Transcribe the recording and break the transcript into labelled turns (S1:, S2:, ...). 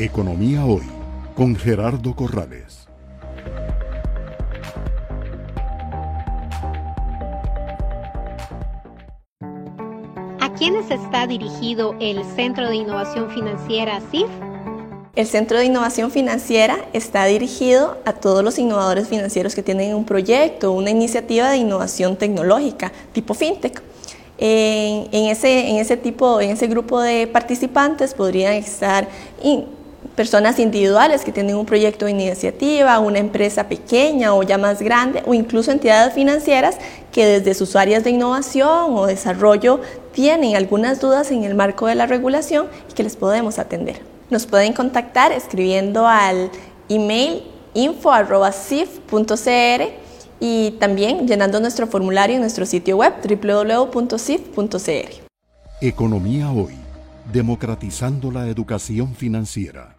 S1: Economía Hoy con Gerardo Corrales.
S2: ¿A quiénes está dirigido el Centro de Innovación Financiera CIF?
S3: El Centro de Innovación Financiera está dirigido a todos los innovadores financieros que tienen un proyecto, una iniciativa de innovación tecnológica tipo fintech. En, ese, en ese tipo, en ese grupo de participantes podrían estar personas individuales que tienen un proyecto de iniciativa, una empresa pequeña o ya más grande, o incluso entidades financieras que desde sus áreas de innovación o desarrollo tienen algunas dudas en el marco de la regulación y que les podemos atender. Nos pueden contactar escribiendo al email info.cif.cr y también llenando nuestro formulario en nuestro sitio web www.cif.cr.
S1: Economía Hoy, democratizando la educación financiera.